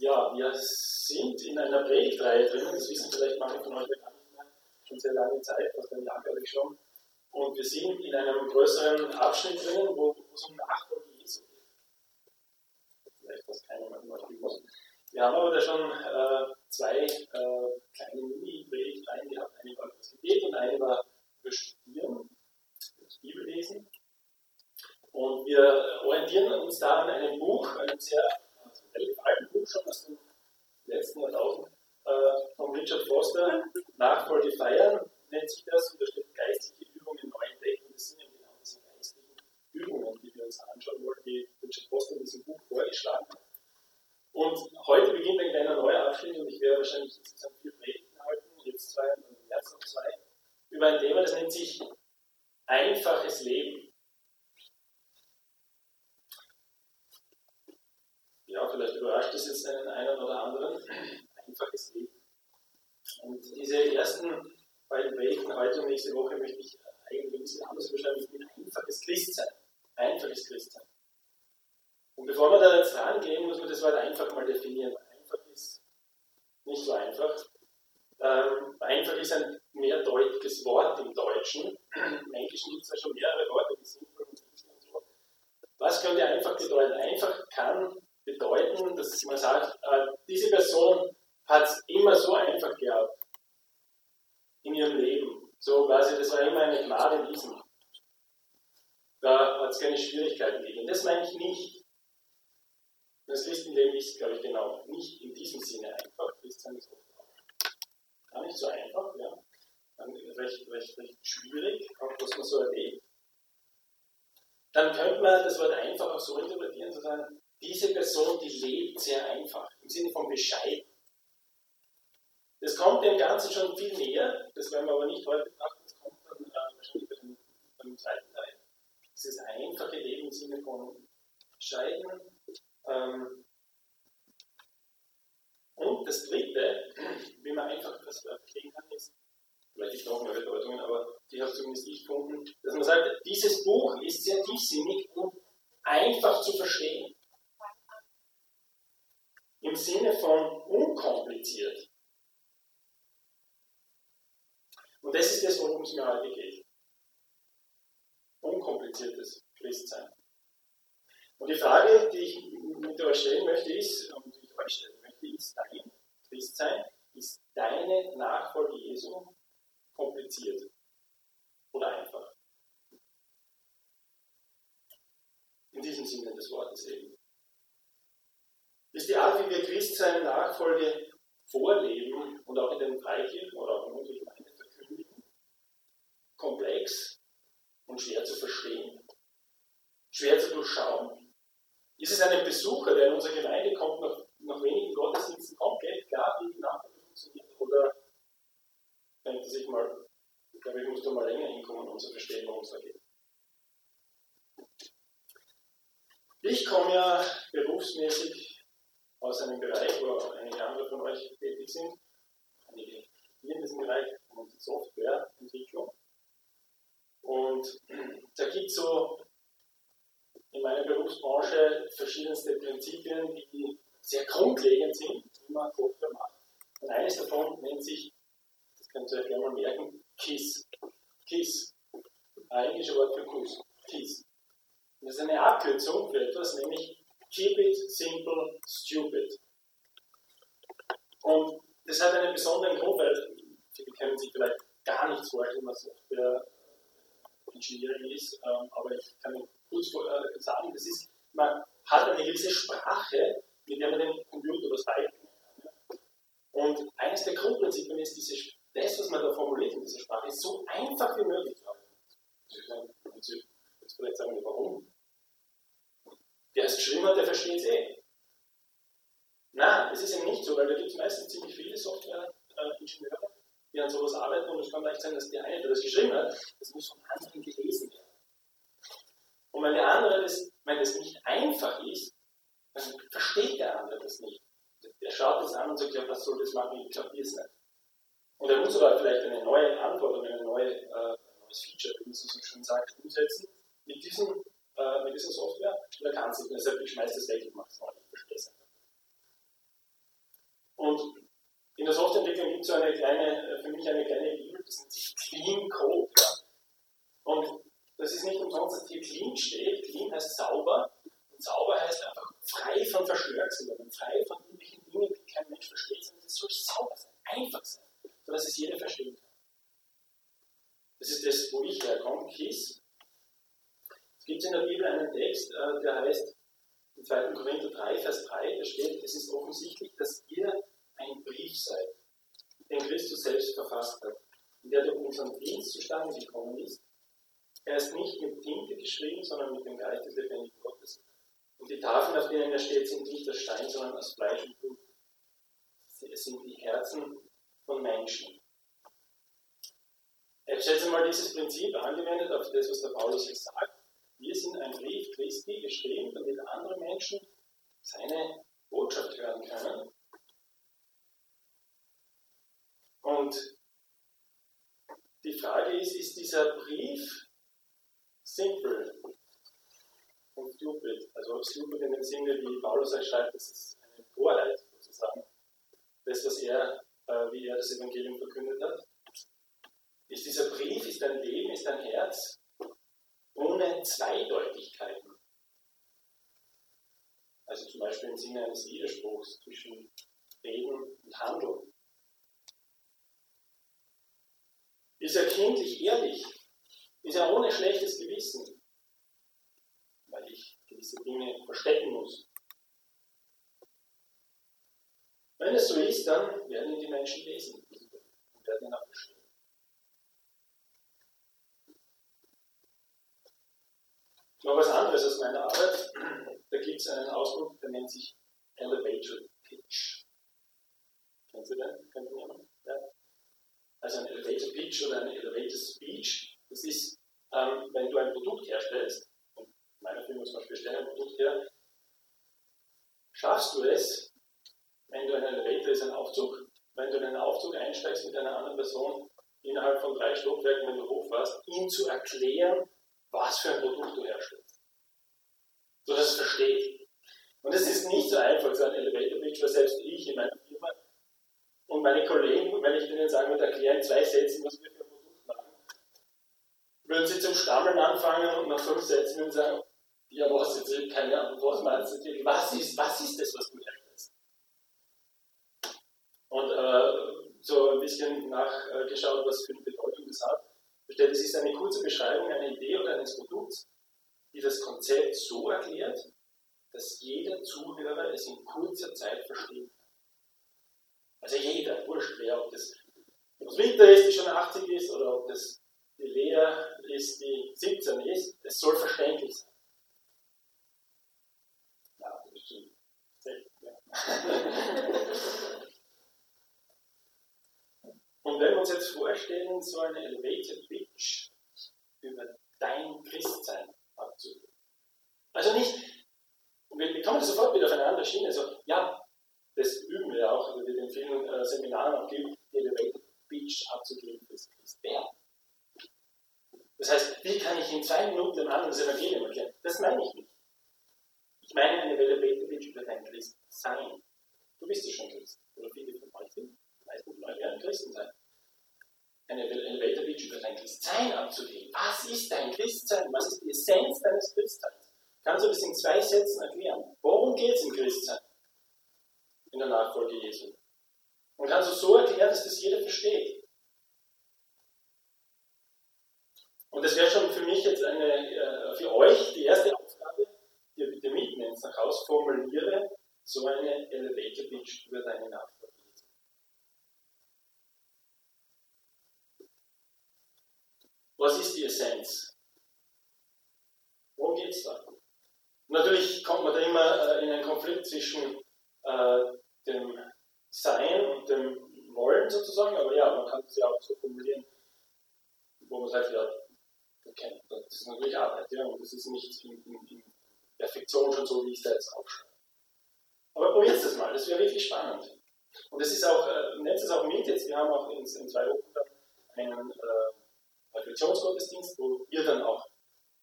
Ja, wir sind in einer Predigtreihe drin, das wissen vielleicht manche von euch schon sehr lange Zeit, fast ein Jahr glaube ich schon. Und wir sind in einem größeren Abschnitt drin, wo, es um Nachfolge geht. Vielleicht was keiner mehr muss. Wir haben aber da schon äh, zwei äh, kleine Mini-Predigtreihen gehabt. Eine war das Gebet und eine war über Studieren, das Bibellesen. Und wir orientieren uns da an einem Buch, einem sehr relativ alten Buch schon aus dem letzten Jahrtausend, äh, von Richard Foster, Nachfolge feiern, nennt sich das, und da steht geistliche Übungen neu entdecken. Das sind eben genau diese geistlichen Übungen, die wir uns anschauen wollen, die Richard Foster in diesem Buch vorgeschlagen hat. Und heute beginnt ein kleiner neuer Abschnitt und ich werde wahrscheinlich insgesamt vier Predigten halten, jetzt zwei und im März noch zwei, über ein Thema, das nennt sich einfaches Leben. Ja, vielleicht überrascht es jetzt einen, einen oder anderen. Einfaches Leben. Und diese ersten beiden Predigten heute und nächste Woche möchte ich eigentlich ein bisschen anders beschreiben. Ich bin einfaches Christsein. Einfaches Christsein. Und bevor wir da jetzt rangehen, muss man das Wort einfach mal definieren. Einfach ist nicht so einfach. Ähm, einfach ist ein mehrdeutiges Wort im Deutschen. Im Englischen gibt es ja schon mehrere Worte, die simpel und so. Was könnte einfach bedeuten? Einfach kann bedeuten, dass man sagt, äh, diese Person hat es immer so einfach gehabt in ihrem Leben. So quasi, das war immer eine Gnade Wiesen. Da hat es keine Schwierigkeiten gegeben. Das meine ich nicht. Das Christenleben ist, glaube ich, genau nicht in diesem Sinne einfach. Christsein ist gar nicht so einfach, ja. Recht, recht, recht schwierig, auch was man so erlebt. Dann könnte man das Wort einfach auch so interpretieren, zu sagen, diese Person, die lebt sehr einfach, im Sinne von bescheiden. Das kommt dem Ganzen schon viel näher, das werden wir aber nicht heute betrachten, das kommt dann äh, wahrscheinlich bei dem, beim zweiten Teil. Dieses einfache Leben im Sinne von bescheiden, ähm, und das Dritte, wie man einfach das verstehen kann, ist, vielleicht gibt es noch mehr Bedeutungen, aber die habe zumindest ich gefunden, dass man sagt, dieses Buch ist sehr tiefsinnig und einfach zu verstehen. Im Sinne von unkompliziert. Und das ist das, worum es mir heute geht. Unkompliziertes Christsein. Und die Frage, die ich mit euch stellen möchte, ist, und ich euch stellen möchte, ist dein Christsein, ist deine Nachfolge Jesu kompliziert oder einfach? In diesem Sinne des Wortes eben. Ist die Art, wie wir Christsein Nachfolge vorleben und auch in den Freikirchen oder auch in unserer Gemeinde verkündigen, komplex und schwer zu verstehen, schwer zu durchschauen? Ist es einem Besucher, der in unsere Gemeinde kommt, nach, nach wenigen Gottesdiensten kommt, geht klar, wie die Nachfolge funktioniert? Oder er sich mal, ich glaube, ich muss da mal länger hinkommen, um zu verstehen, worum es da geht? Ich komme ja berufsmäßig aus einem Bereich, wo einige andere von euch tätig sind, einige hier in diesem Bereich und Softwareentwicklung. Und da gibt es so in meiner Berufsbranche verschiedenste Prinzipien, die sehr grundlegend sind, wie man Software macht. Und eines davon nennt sich, das könnt ihr euch gerne mal merken, KISS. KISS. Ein englisches Wort für Kuss. KISS. Das ist eine Abkürzung für etwas, nämlich Keep it simple, stupid. Und das hat einen besonderen Grund, weil viele können sich vielleicht gar nichts vorstellen, was Software Engineering ist, ähm, aber ich kann Ihnen kurz äh, sagen, das ist, man hat eine gewisse Sprache, mit der man dem Computer was beibringen kann. Und eines der Grundprinzipien ist, diese, das, was man da formuliert in dieser Sprache, ist so einfach wie möglich zu halten. Jetzt vielleicht sagen wir, warum? Der es geschrieben hat, der versteht es eh. Nein, das ist eben nicht so, weil da gibt es meistens ziemlich viele Software-Ingenieure, die an sowas arbeiten und es kann leicht sein, dass der eine, der das geschrieben hat, das muss von anderen gelesen werden. Und wenn der andere das, wenn das nicht einfach ist, dann versteht der andere das nicht. Der schaut das an und sagt, ja, was soll das machen, ich kapiere es nicht. Und er muss aber vielleicht eine neue Anforderung, eine neue, äh, neues Feature, wie man so schön sagt, umsetzen mit, diesem, äh, mit dieser Software. Und er kann es nicht. Und er sagt, ich schmeiße das weg, ich mache es neu, ich es nicht. der Softwareentwicklung gibt es so eine kleine, für mich eine kleine Bibel, das nennt sich Clean Code. Ja. Und das ist nicht umsonst, dass hier Clean steht. Clean heißt sauber. Und sauber heißt einfach frei von Verschwörungstheorien, frei von irgendwelchen Dingen, die kein Mensch versteht, sondern es soll sauber sein, einfach sein, sodass es jeder verstehen kann. Das ist das, wo ich herkomme, KISS. Es gibt in der Bibel einen Text, äh, der heißt, in 2. Korinther 3, Vers 3, da steht, es ist offensichtlich, dass ihr ein Brief seid, den Christus selbst verfasst hat, und der durch unseren Dienst zustande gekommen ist. Er ist nicht mit Tinte geschrieben, sondern mit dem Geist des lebendigen Gottes. Und die Tafeln, auf denen er steht, sind nicht aus Stein, sondern aus Fleisch und Blut. Es sind die Herzen von Menschen. Ich schätze mal dieses Prinzip angewendet auf das, was der Paulus jetzt sagt. Wir sind ein Brief Christi geschrieben, damit andere Menschen seine Botschaft hören können. Und die Frage ist, ist dieser Brief simple und stupid? Also stupid in dem Sinne, wie Paulus schreibt, das ist eine Torheit sozusagen. Das, was er, wie er das Evangelium verkündet hat. Ist dieser Brief, ist dein Leben, ist dein Herz ohne Zweideutigkeiten. Also zum Beispiel im Sinne eines Widerspruchs zwischen Reden und Handeln. Ist er kindlich ehrlich? Ist er ohne schlechtes Gewissen? Weil ich gewisse Dinge verstecken muss. Wenn es so ist, dann werden die Menschen lesen und werden ihn auch verstehen. Noch was anderes aus meiner Arbeit. Da gibt es einen Ausdruck, der nennt sich Elevator Pitch. Kennen Sie den? Kennt jemand? Ja? Also ein Elevator Pitch oder ein Elevator Speech. Das ist, ähm, wenn du ein Produkt herstellst, und meine Firma zum Beispiel stellt ein Produkt her, schaffst du es, wenn du ein Elevator ist ein Aufzug, wenn du in einen Aufzug einsteigst mit einer anderen Person innerhalb von drei Stockwerken, wenn du hochfährst, ihm zu erklären, was für ein Produkt du herstellst. So dass es versteht. Und es ist nicht so einfach, so ein Elevator Pitch, weil selbst ich in meiner Firma und meine Kollegen, wenn ich denen sagen würde, erklären zwei Sätzen, was wir für ein Produkt machen, würden sie zum Stammeln anfangen und nach fünf Sätzen würden sagen, ja, was jetzt, keine Ahnung, was meinst du, was ist, was ist das, was du herstellst? Und äh, so ein bisschen nachgeschaut, was für eine Bedeutung das hat. Bestellt, es ist eine kurze Beschreibung einer Idee oder eines Produkts, die das Konzept so erklärt, dass jeder Zuhörer es in kurzer Zeit verstehen kann. Also jeder, wurscht wer, ob das Rita ist, die schon 80 ist, oder ob das die Lea ist, die 17 ist, es soll verständlich sein. Ja, das selten. Ja. Und wenn wir uns jetzt vorstellen, so eine Elevated Pitch über dein Christsein abzugeben. Also nicht, wir, wir kommen sofort wieder auf eine andere Schiene. Also, ja, das üben wir auch, also wir in vielen äh, Seminaren auch die Elevated Pitch abzugeben fürs Christwerden. Das heißt, wie kann ich in zwei Minuten dem anderen das Evangelium erklären? Das meine ich nicht. Ich meine eine Elevated Pitch über dein Christsein. Du bist ja schon Christ. Oder viele von euch sind. Meisten euch werden Christen sein eine Elevator Pitch über dein Christsein abzugeben. Was ist dein Christsein? Was ist die Essenz deines Christseins? Kannst du das in zwei Sätzen erklären? Worum geht es im Christsein? In der Nachfolge Jesu. Und kannst du so erklären, dass das jeder versteht. Und das wäre schon für mich jetzt eine, äh, für euch die erste Aufgabe, die ihr bitte mitnehmt nach Hause, formuliere so eine Elevator Pitch über deine Nachfolge. Was ist die Essenz? Worum geht es da? Natürlich kommt man da immer äh, in einen Konflikt zwischen äh, dem Sein und dem Wollen sozusagen, aber ja, man kann es ja auch so formulieren, wo man sagt, ja, okay, das ist natürlich Arbeit, ja, und das ist nicht in, in, in Perfektion schon so, wie ich es da jetzt aufschreibe. Aber probiert es mal, das wäre wirklich spannend. Und es ist auch, äh, nehmt es auch mit jetzt, wir haben auch in, in zwei Wochen einen äh, Reflexionsgottesdienst, wo ihr dann auch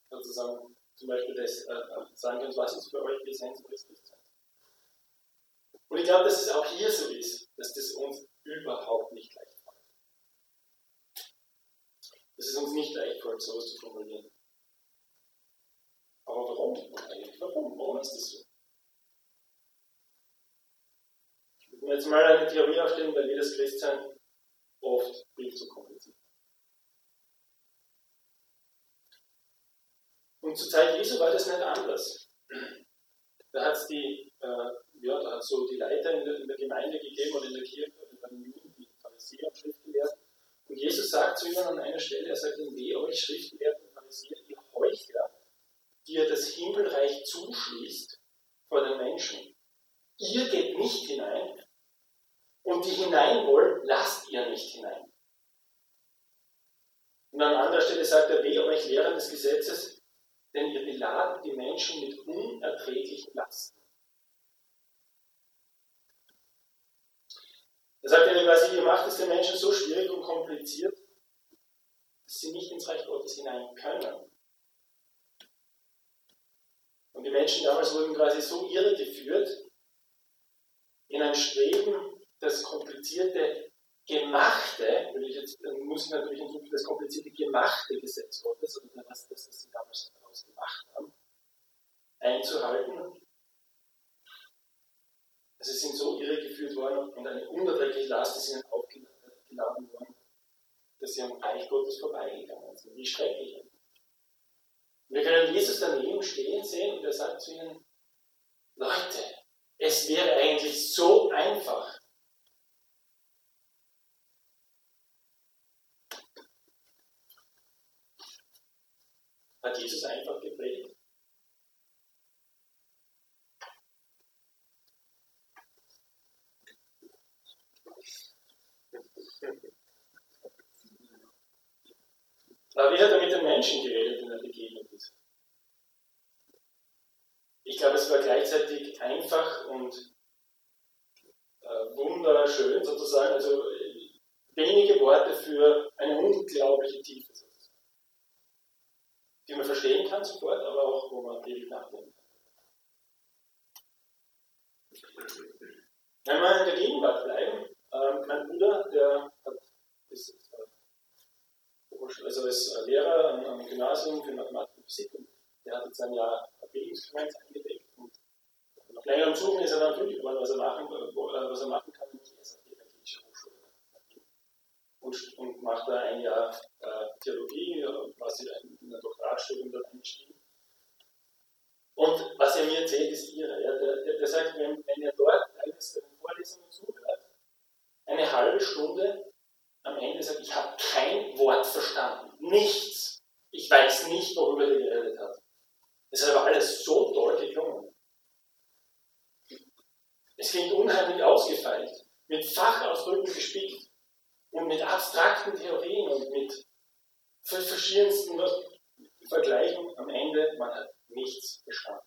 sozusagen zum Beispiel das äh, sagen könnt, was ist für euch die Essenz eures Christseins. Und ich glaube, dass es auch hier so ist, dass das uns überhaupt nicht leicht fallen. Es ist uns nicht leicht gefallen, sowas zu formulieren. Aber warum eigentlich? Warum? Warum ist das so? Ich will jetzt mal eine Theorie aufstellen, weil jedes Christsein oft viel zu kompliziert. Und zur Zeit Jesu war das nicht anders. Da hat es die, äh, ja, da hat so die Leiter in der, in der, Gemeinde gegeben oder in der Kirche oder bei den Juden, die Pharisäer und Schriftgelehrten. Und Jesus sagt zu ihnen an einer Stelle, er sagt weh euch Schriftgelehrten und Pharisäer, ihr Heuchler, die ihr das Himmelreich zuschließt vor den Menschen. Ihr geht nicht hinein und die hinein wollen, lasst ihr nicht hinein. Und an anderer Stelle sagt er, weh euch Lehrer des Gesetzes, denn ihr beladen die Menschen mit unerträglichen Lasten. Er sagt ihnen quasi, ihr macht es den Menschen so schwierig und kompliziert, dass sie nicht ins Reich Gottes hinein können. Und die Menschen damals wurden quasi so irregeführt in ein Streben, das komplizierte gemachte, würde ich jetzt, muss ich natürlich hinzufügen, das komplizierte gemachte Gesetz Gottes, oder das, das, sie damals daraus gemacht haben, einzuhalten. Also sie sind so irregeführt worden und eine unerträgliche Last ist ihnen aufgeladen worden, dass sie am Reich Gottes vorbeigegangen sind. Wie schrecklich. Wir können Jesus daneben stehen sehen und er sagt zu ihnen, Leute, es wäre eigentlich so einfach, hat Jesus einfach gepredigt. Aber wie hat er mit den Menschen geredet, in er begegnet ist? Ich glaube, es war gleichzeitig einfach und äh, wunderschön sozusagen, also wenige Worte für eine unglaubliche Tiefe die man verstehen kann sofort, aber auch, wo man ewig nachdenken kann. Wenn wir in der Gegenwart bleiben, äh, mein Bruder, der hat, ist, äh, also ist Lehrer am, am, Gymnasium für Mathematik und Physik und der hat jetzt ein Jahr Bildungsfrequenz eingelegt und nach längerem Suchen ist er dann fündig geworden, was er machen, äh, was er machen kann, nämlich SAP, Evangelische Hochschule. Und, und macht da ein Jahr äh, Theologie, quasi ein in ein Doktoratstudium dort eingestiegen. Und was er mir erzählt, ist irre. Ja, der, der, der, sagt, wenn, wenn er dort eines der Vorlesungen zuhört, eine halbe Stunde am Ende sagt, ich habe kein Wort verstanden. Nichts. Ich weiß nicht, worüber er geredet hat. Es hat aber alles so toll geklungen. Es klingt unheimlich ausgefeilt, mit Fachausdrücken gespickt und mit abstrakten Theorien und mit verschiedensten Vergleichen am Ende, man hat nichts verstanden.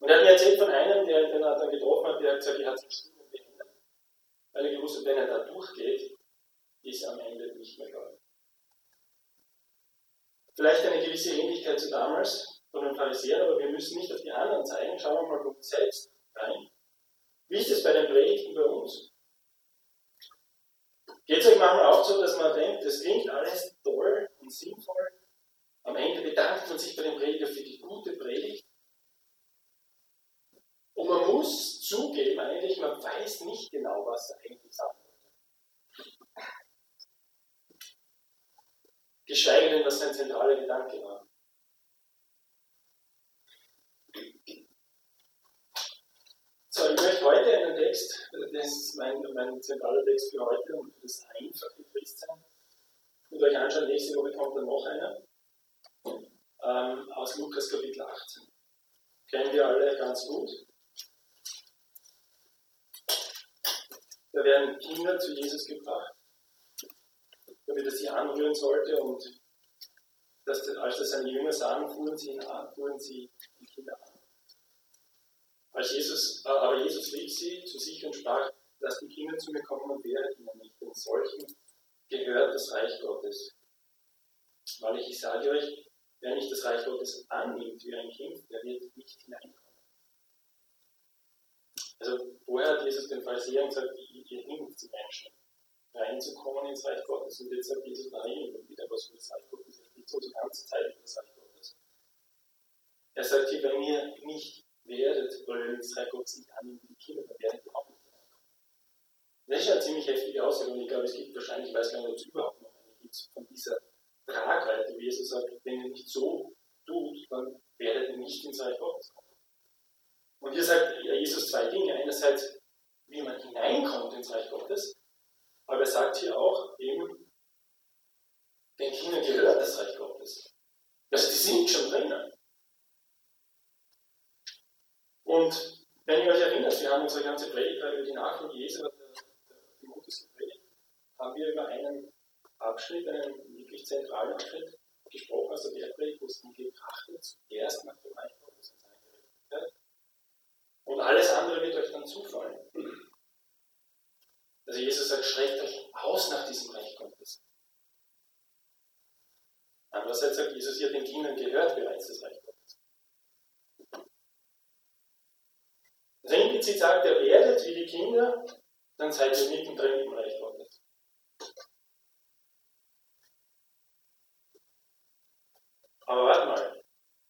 Und er hat mir erzählt von einem, der, den er dann getroffen hat, der hat gesagt, er hat sein Studium beendet, weil er gewusst hat, wenn er da durchgeht, ist er am Ende nicht mehr gläubig. Vielleicht eine gewisse Ähnlichkeit zu damals von den Pharisäern, aber wir müssen nicht auf die anderen zeigen. Schauen wir mal bei selbst rein. Wie ist es bei den Predigten bei uns? Geht es euch manchmal auch so, dass man denkt, das klingt alles toll und sinnvoll, am Ende bedankt man sich bei dem Prediger für die gute Predigt. Und man muss zugeben, eigentlich, man weiß nicht genau, was er eigentlich sagen Geschweige denn, was sein zentraler Gedanke war. So, ich möchte heute einen Text, das ist mein, mein zentraler Text für heute und für das einfache Christsein, mit euch anschauen. Nächste Woche kommt dann noch einer ähm, aus Lukas Kapitel 18. Kennen wir alle ganz gut. Da werden Kinder zu Jesus gebracht, damit er sie anrühren sollte und dass, als das seine Jünger sahen, fuhren sie ihn an, fuhren sie die Kinder an. Als Jesus, äh, aber Jesus rief sie zu sich und sprach, lasst die Kinder zu mir kommen und wehret ihnen nicht, denn solchen gehört das Reich Gottes. Weil ich, sage euch, Wer nicht das Reich Gottes annimmt wie ein Kind, der wird nicht hineinkommen. Also, vorher hat Jesus den Pharisäern gesagt, ihr, hindert die Menschen hineinzukommen ins Reich Gottes. Und jetzt sagt Jesus, nein, wieder was über das Reich Gottes, er spricht unsere ganze Zeit über das Reich Gottes. Er sagt hier, wenn ihr nicht werdet, oder wenn das Reich Gottes nicht annimmt, die Kinder, dann werdet ihr auch nicht reinkommen. Das ist ja eine ziemlich heftige Aussage und ich glaube, es gibt wahrscheinlich, ich weiß gar nicht, ob es überhaupt noch eine gibt, von dieser Tragweite, wie Jesus sagt, wenn ihr nicht so tut, dann werdet ihr nicht ins Reich Gottes kommen. Und hier sagt Jesus zwei Dinge. Einerseits, wie man hineinkommt ins Reich Gottes, sagt hier auch eben, den Kindern gehört das Reich Gottes. Also die sind schon drinnen. Und wenn ihr euch erinnert, wir haben unsere ganze Predigt über die Nachfolge Jesu, der Timotheus gepredigt, haben wir über einen Abschnitt, einen wirklich zentralen Abschnitt gesprochen, also der Predigt, wo es ihm getrachtet zuerst nach dem Reich Gottes und seiner Gerechtigkeit. Und alles andere wird euch dann zufallen. Also Jesus sagt, schreckt euch aus nach diesem Reich Gottes. Andererseits sagt Jesus, ihr den Kindern gehört bereits das Reich Gottes. Also implizit sagt er, werdet wie die Kinder, dann seid ihr mittendrin im Reich Gottes. Aber warte mal,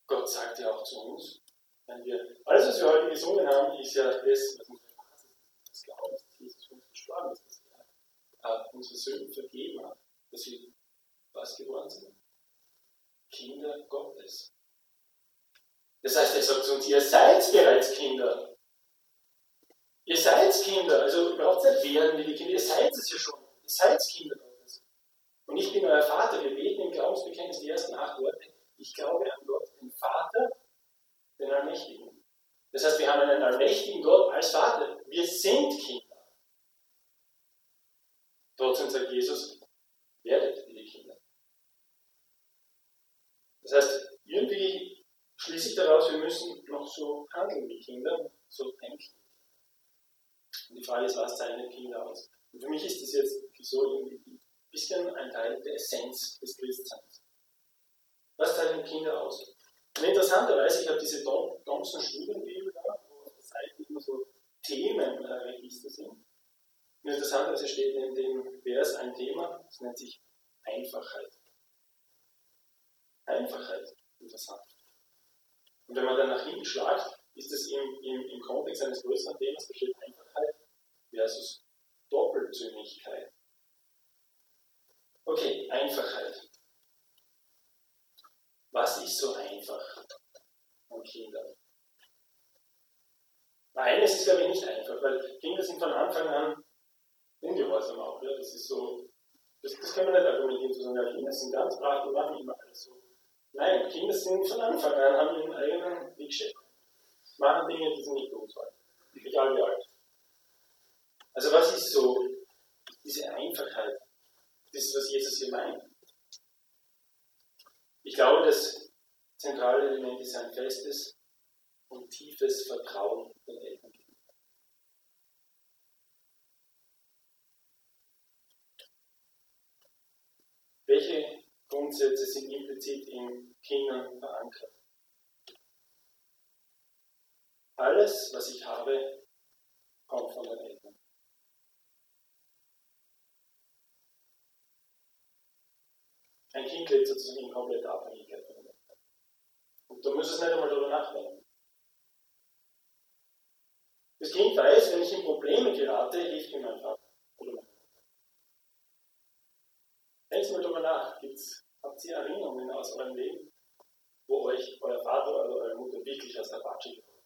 Gott sagt ja auch zu uns, wenn wir, alles was wir heute gesungen haben, ist ja das, was unsere Basis ist, das Glauben, dass Jesus für uns gestorben ist, dass er äh, unsere Sünden vergeben hat, dass wir was geworden sind? Kinder Gottes. Das heißt, er sagt zu uns, ihr seid bereits Kinder. Ihr seid Kinder, also überhaupt nicht werden wie die Kinder, ihr seid es ja schon. Ihr seid Kinder Gottes. Und ich bin euer Vater. Wir beten im Glaubensbekenntnis die ersten acht Worte. Ich glaube an Gott, den Vater, den Allmächtigen. Das heißt, wir haben einen allmächtigen Gott als Vater. Wir sind Kinder. Trotzdem sagt Jesus, werdet wie die Kinder. Das heißt, irgendwie schließe ich daraus, wir müssen noch so handeln wie Kinder, so denken. Und die Frage ist, was zeichnet Kinder aus? Und für mich ist das jetzt so irgendwie ein bisschen ein Teil der Essenz des Christseins. Was zeichnet Kinder aus? Und interessanterweise, ich habe diese Thompson Studienbibel da, wo auf der Seite immer so Themenregister sind. Und interessanterweise steht in dem Vers ein Thema, das nennt sich Einfachheit. Einfachheit, interessant. Und wenn man dann nach hinten schlagt, ist es im, im, im Kontext eines größeren Themas, da steht Einfachheit versus Doppelzüngigkeit. Okay, Einfachheit. Was ist so einfach an Kindern? Eines ist, glaube ich, nicht einfach, weil Kinder sind von Anfang an ungehorsam auch. Ja? Das ist so, das, das kann man nicht argumentieren, zu sagen, ja, Kinder sind ganz brav und machen immer alles so. Nein, Kinder sind von Anfang an, haben ihren eigenen Wegschritt. Machen Dinge, die sie nicht sollen. Egal wie alt. Also was ist so diese Einfachheit? Das was Jesus hier meint. Ich glaube, das zentrale Element ist ein festes und tiefes Vertrauen den Eltern gegenüber. Welche Grundsätze sind implizit in Kindern verankert? Alles, was ich habe, kommt von den Eltern. Ein Kind lebt sozusagen in kompletter Abhängigkeit von den Eltern. Und da muss es nicht einmal darüber nachdenken. Das Kind weiß, wenn ich in Probleme gerate, hilft mir mein Vater oder. Denkt mal darüber nach. Gibt's, habt ihr Erinnerungen aus eurem Leben, wo euch euer Vater oder eure Mutter wirklich aus der Patsche geholfen hat?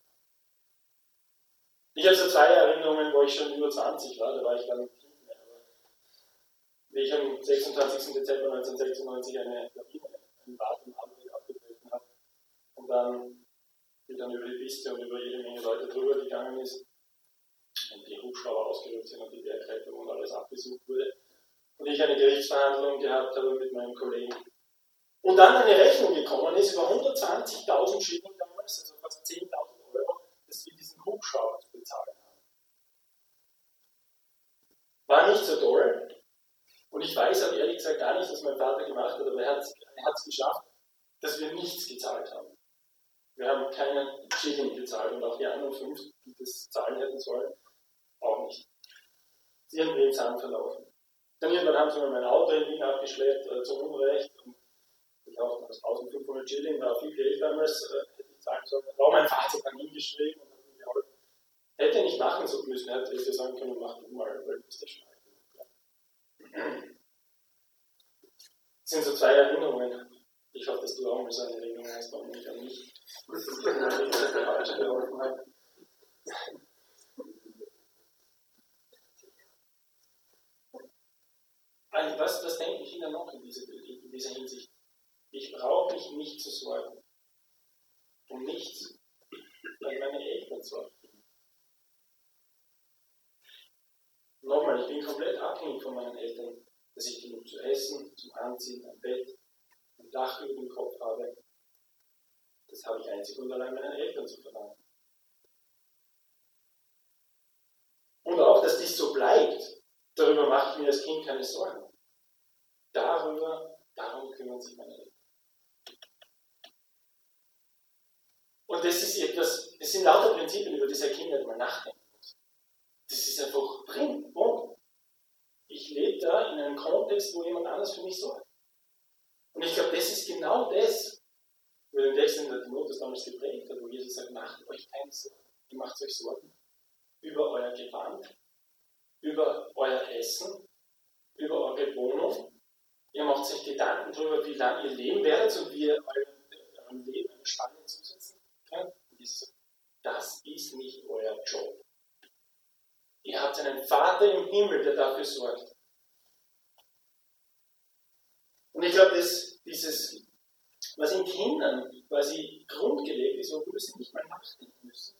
Ich habe so zwei Erinnerungen, wo ich schon über 20 war, da war ich dann wie ich am 26. Dezember 1996 eine Lawine, einen Bad im Hamburg abgetreten habe und dann, die dann über die Piste und über jede Menge Leute drüber gegangen ist und die Hubschrauber ausgerückt sind und die Bergrettung und alles abgesucht wurde. Und ich eine Gerichtsverhandlung gehabt habe mit meinem Kollegen. Und dann eine Rechnung gekommen ist über 120.000 Schilling damals, also fast 10.000 Euro, dass wir diesen Hubschrauber zu bezahlen haben. War nicht so toll, und ich weiß aber ehrlich gesagt gar nicht, was mein Vater gemacht hat, aber er hat es geschafft, dass wir nichts gezahlt haben. Wir haben keinen Schilling gezahlt und auch die anderen fünf, die das zahlen hätten sollen, auch nicht. Sie haben den Sand verlaufen. Dann irgendwann haben sie mir mein Auto in Wien abgeschleppt, äh, zum Unrecht. Und auch 1500 Schilling, war viel Geld damals, äh, hätte ich sagen sollen. War mein Vater dann hingeschrieben und hat mir geholfen. Hätte nicht machen so müssen, hätte ich sagen können, mach du mal, weil du bist ja schon alt. Das sind so zwei Erinnerungen. Ich hoffe, dass du auch mal so eine Erinnerung hast, warum ich an mich, dass ich mir falsch geholfen habe. Also was, was denken Kinder noch in dieser, in dieser Hinsicht? Ich brauche mich nicht zu sorgen. Um nichts, weil meine Eltern sorgen. Nochmal, ich bin komplett abhängig von meinen Eltern, dass ich genug zu essen, zum Anziehen, ein Bett, ein Dach über dem Kopf habe. Das habe ich einzig und allein meinen Eltern zu verdanken. Und auch, dass dies so bleibt, darüber mache ich mir als Kind keine Sorgen. Darüber, darum kümmern sich meine Eltern. Und das ist etwas, das sind lauter Prinzipien, über die sein Kind nicht mal nachdenken muss. Das ist einfach drin, Punkt. Ich lebe da in einem Kontext, wo jemand anders für mich sorgt. Und ich glaube, das ist genau das, wo den Text in der Timotheus damals geprägt hat, wo Jesus sagt, macht euch keine Sorgen. Ihr macht euch Sorgen über euer Gewand, über euer Essen, über eure Wohnung. Ihr macht euch Gedanken darüber, wie lange ihr leben werdet und wie ihr eurem Leben eine Spanne zusetzen könnt. Das ist nicht euer Job. Ihr habt einen Vater im Himmel, der dafür sorgt. Und ich glaube, dass dieses, was in Kindern quasi grundgelegt ist, obwohl sie nicht mal nachdenken müssen,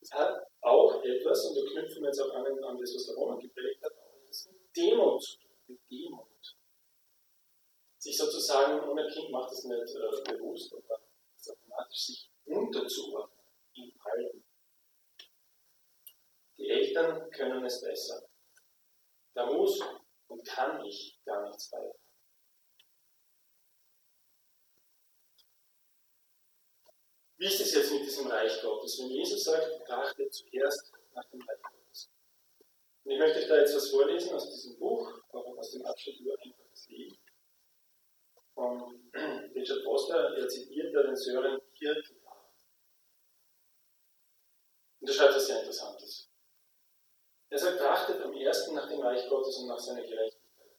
das hat auch etwas, und da knüpfen wir jetzt auch an, an das, was der Roman geprägt hat, auch etwas mit Demut zu tun. Mit Demut. Sich sozusagen, ohne Kind macht es nicht äh, bewusst, aber automatisch sich unterzuordnen in allem. Die Eltern können es besser. Da muss und kann ich gar nichts beitragen. Wie ist es jetzt mit diesem Reich Gottes? Wenn Jesus sagt, trachtet zuerst nach dem Reich Gottes. Und ich möchte euch da jetzt was vorlesen aus diesem Buch, aus dem Abschnitt über einfaches Leben. Von Richard Foster, er zitiert da den Sören Kierkegaard. Und er schreibt was sehr Interessantes. Er sagt, trachtet am ersten nach dem Reich Gottes und nach seiner Gerechtigkeit.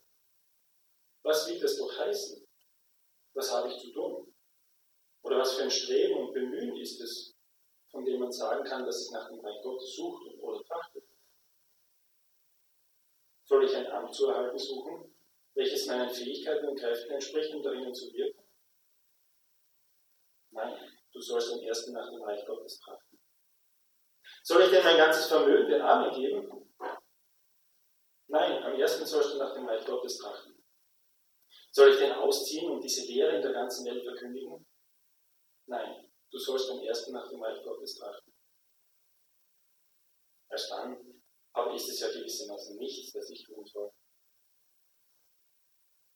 Was will das doch heißen? Was habe ich zu tun? Oder was für ein Streben und Bemühen ist es, von dem man sagen kann, dass es nach dem Reich Gottes sucht oder trachtet? Soll ich ein Amt zu erhalten suchen, welches meinen Fähigkeiten und Kräften entspricht, um darin zu wirken? Nein, du sollst am ersten nach dem Reich Gottes trachten. Soll ich denn mein ganzes Vermögen den Armen geben? Nein, am ersten sollst du nach dem Reich Gottes trachten. Soll ich denn ausziehen und diese Lehre in der ganzen Welt verkündigen? Nein, du sollst am ersten nach dem Reich Gottes trachten. Erst dann aber ist es ja gewissermaßen nichts, das ich tun soll.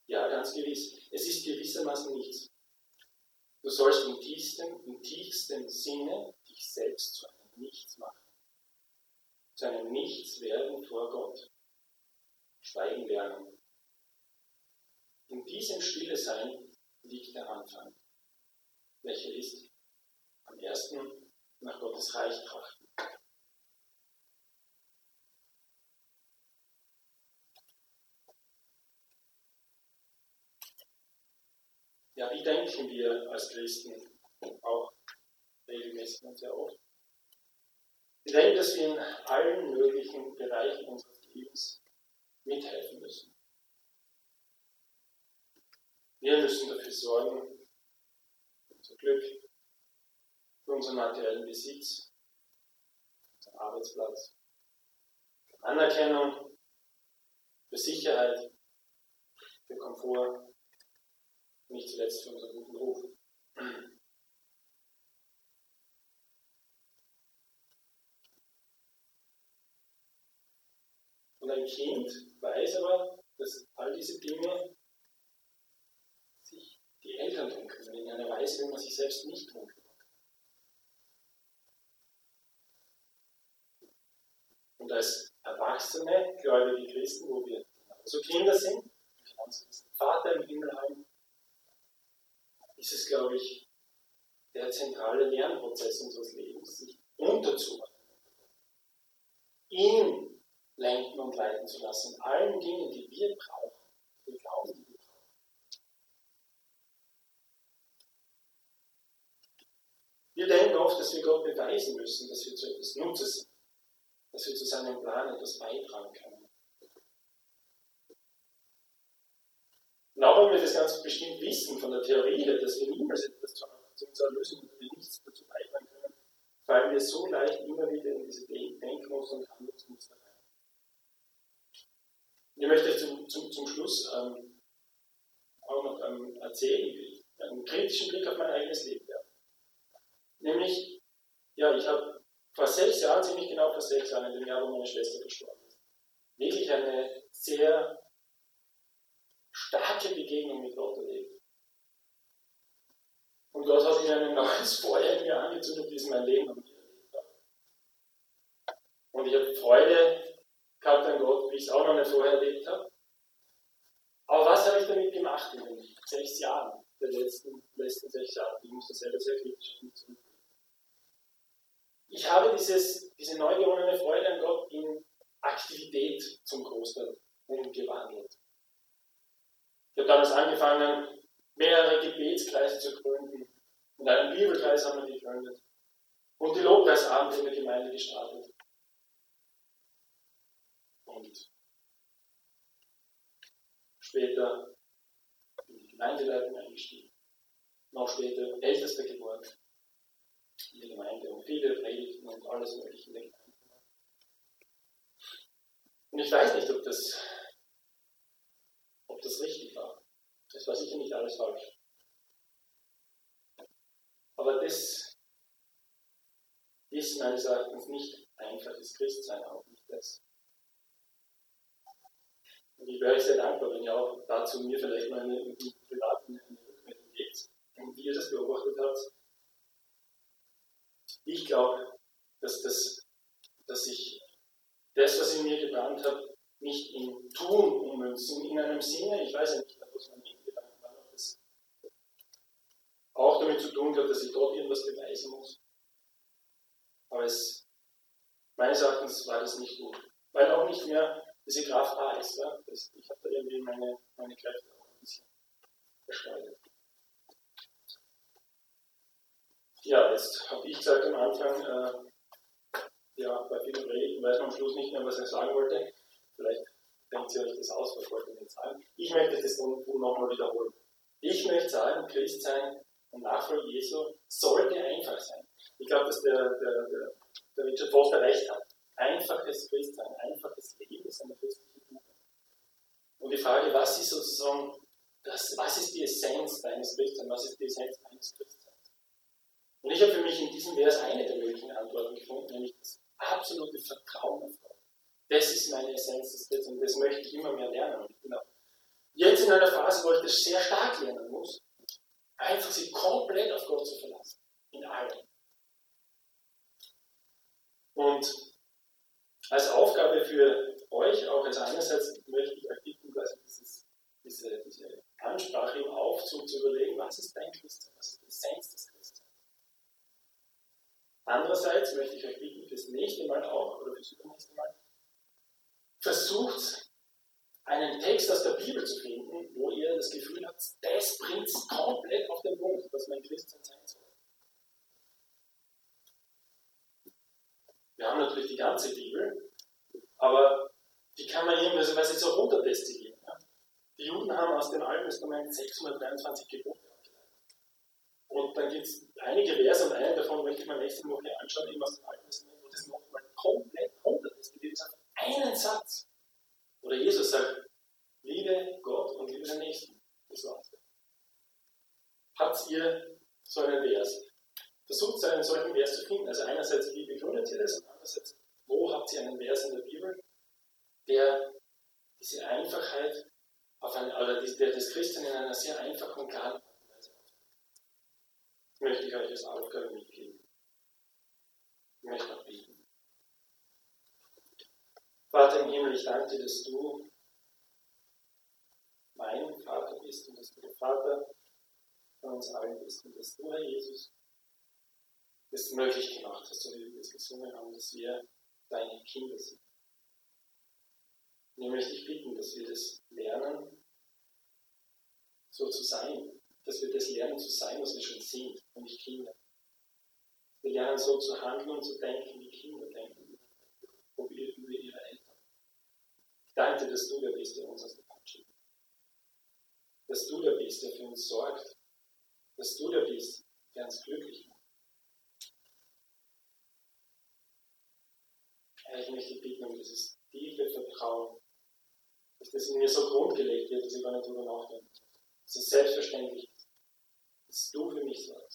Ja, ganz gewiss. Es ist gewissermaßen nichts. Du sollst im tiefsten, im tiefsten Sinne dich selbst zu einem Nichts machen. Zu einem Nichts werden vor Gott schweigen lernen. In diesem Stille Sein liegt der Anfang, welcher ist am ersten nach Gottes Reich trachten. Ja, wie denken wir als Christen auch regelmäßig und sehr oft? Wir denken, dass wir in allen möglichen Bereichen unseres Lebens mithelfen müssen. Wir müssen dafür sorgen, Glück, für unseren materiellen Besitz, unseren Arbeitsplatz, für Anerkennung, für Sicherheit, für Komfort und nicht zuletzt für unseren guten Ruf. Und ein Kind weiß aber, dass all diese Dinge Eltern tun können, in einer Weise, wie man sich selbst nicht tun kann. Und als erwachsene, gläubige Christen, wo wir also Kinder sind, Vater im Himmel haben, ist es, glaube ich, der zentrale Lernprozess unseres Lebens, sich unterzuordnen. Ihn lenken und leiten zu lassen, allen Dingen, die wir brauchen, die wir glauben, wir. Wir denken oft, dass wir Gott beweisen müssen, dass wir zu etwas Nutzen sind, dass wir zu seinem Plan etwas beitragen können. Und auch wenn wir das ganz bestimmt wissen von der Theorie dass wir niemals etwas zu, zu unserer Lösung oder nichts dazu beitragen können, fallen wir so leicht immer wieder in diese Denkmuster und Handlungsmuster rein. Ich möchte zum, zum, zum Schluss ähm, auch noch ähm, erzählen, einen kritischen Blick auf mein eigenes Leben. Nämlich, ja, ich habe vor sechs Jahren, ziemlich genau vor sechs Jahren, in dem Jahr, wo meine Schwester gestorben ist, wirklich eine sehr starke Begegnung mit Gott erlebt. Und Gott hat mir ein neues Feuer in mir angezündet, wie es mein Leben erlebt habe. Und ich habe Freude gehabt an Gott, wie ich es auch noch nicht vorher erlebt habe. Aber was habe ich damit gemacht in den sechs Jahren, der letzten, letzten sechs Jahre? Ich muss das selber sehr kritisch zurückblicken. Ich habe dieses, diese neu gewonnene Freude an Gott in Aktivität zum Großteil umgewandelt. Ich habe damals angefangen, mehrere Gebetskreise zu gründen. Und einen Bibelkreis haben wir gegründet. Und die Lobpreisabende in der Gemeinde gestartet. Und später in die Gemeindeleitung eingestiegen. Noch später Ältester geworden der Gemeinde und viele Predigten und alles Mögliche Gemeinde. Und ich weiß nicht, ob das ob das richtig war. Das war sicher nicht alles falsch. Aber das ist meines Erachtens nicht einfaches Christsein, auch nicht das. Und ich wäre sehr dankbar, wenn ihr auch dazu mir vielleicht mal eine, private Rückmeldung gebt, wie ihr das beobachtet habt. Ich glaube, dass, das, dass ich das, was in mir gebrannt hat, nicht in Tun ummünzen, in einem Sinne, ich weiß ja nicht, was mein Gedanken war, ob das auch damit zu tun hat, dass ich dort irgendwas beweisen muss. Aber es, meines Erachtens war das nicht gut. Weil auch nicht mehr diese Kraft da ist. Ja? Das, ich habe da irgendwie meine, meine Kräfte auch ein bisschen verschweidet. Ja, jetzt habe ich gesagt am Anfang, äh, ja, bei vielen Reden weiß man am Schluss nicht mehr, was ich sagen wollte. Vielleicht denkt ihr euch das aus, was wollte ich jetzt sagen. Ich möchte das nochmal wiederholen. Ich möchte sagen, Christ sein und Nachfolger Jesu sollte einfach sein. Ich glaube, dass der, der, der, der Richard Foster recht hat. Einfaches Christsein, einfaches Leben ist eine christliche Tugend. Und die Frage, was ist sozusagen, das, was ist die Essenz deines Christseins, was ist die Essenz deines Christseins? Und ich habe für mich in diesem Vers eine der möglichen Antworten gefunden, nämlich das absolute Vertrauen auf Gott. Das ist meine Essenz des Christen und das möchte ich immer mehr lernen. Und ich bin auch jetzt in einer Phase, wo ich das sehr stark lernen muss, einfach sich komplett auf Gott zu verlassen. In allem. Und als Aufgabe für euch, auch als einerseits möchte ich euch bitten, quasi dieses, diese, diese Ansprache im Aufzug zu überlegen, was ist dein Christsein, was ist die Essenz des. Andererseits möchte ich euch bitten, fürs nächste Mal auch, oder fürs übernächste Mal, versucht, einen Text aus der Bibel zu finden, wo ihr das Gefühl habt, das bringt es komplett auf den Punkt, was mein Christsein sein soll. Wir haben natürlich die ganze Bibel, aber die kann man irgendwie so runterdestillieren. Ja? Die Juden haben aus dem Alten Testament 623 Gebote. Und dann gibt es einige Verse und einen davon möchte ich mir nächste Woche anschauen, eben aus dem Alten Testament, wo das nochmal komplett runterdestilliert ist einen Satz. Oder Jesus sagt, liebe Gott und liebe den Nächsten. Das war's. Habt ihr so einen Vers? Versucht einen solchen Vers zu finden. Also einerseits, wie begründet ihr das? Und andererseits, wo habt ihr einen Vers in der Bibel, der diese Einfachheit auf eine, oder der das Christen in einer sehr einfachen und klaren Art und Weise aufnimmt. Möchte ich euch als Aufgabe mitgeben. Ich möchte auch bieten. Vater im Himmel, ich danke dir, dass du mein Vater bist und dass du der Vater von uns allen bist und dass du, Herr Jesus, es möglich gemacht hast, so wie wir es gesungen haben, dass wir deine Kinder sind. Und ich möchte dich bitten, dass wir das lernen, so zu sein, dass wir das lernen zu sein, was wir schon sind, nämlich Kinder. Wir lernen so zu handeln und zu denken, wie Kinder denken, über ihre Eltern. Ich danke dir, dass du der bist, der uns aus der Patsche Dass du der bist, der für uns sorgt. Dass du der bist, der uns glücklich macht. Ich möchte bitten um dieses tiefe Vertrauen, dass das in mir so grundgelegt wird, dass ich gar nicht darüber nachdenke. Dass es selbstverständlich ist, dass du für mich sorgst.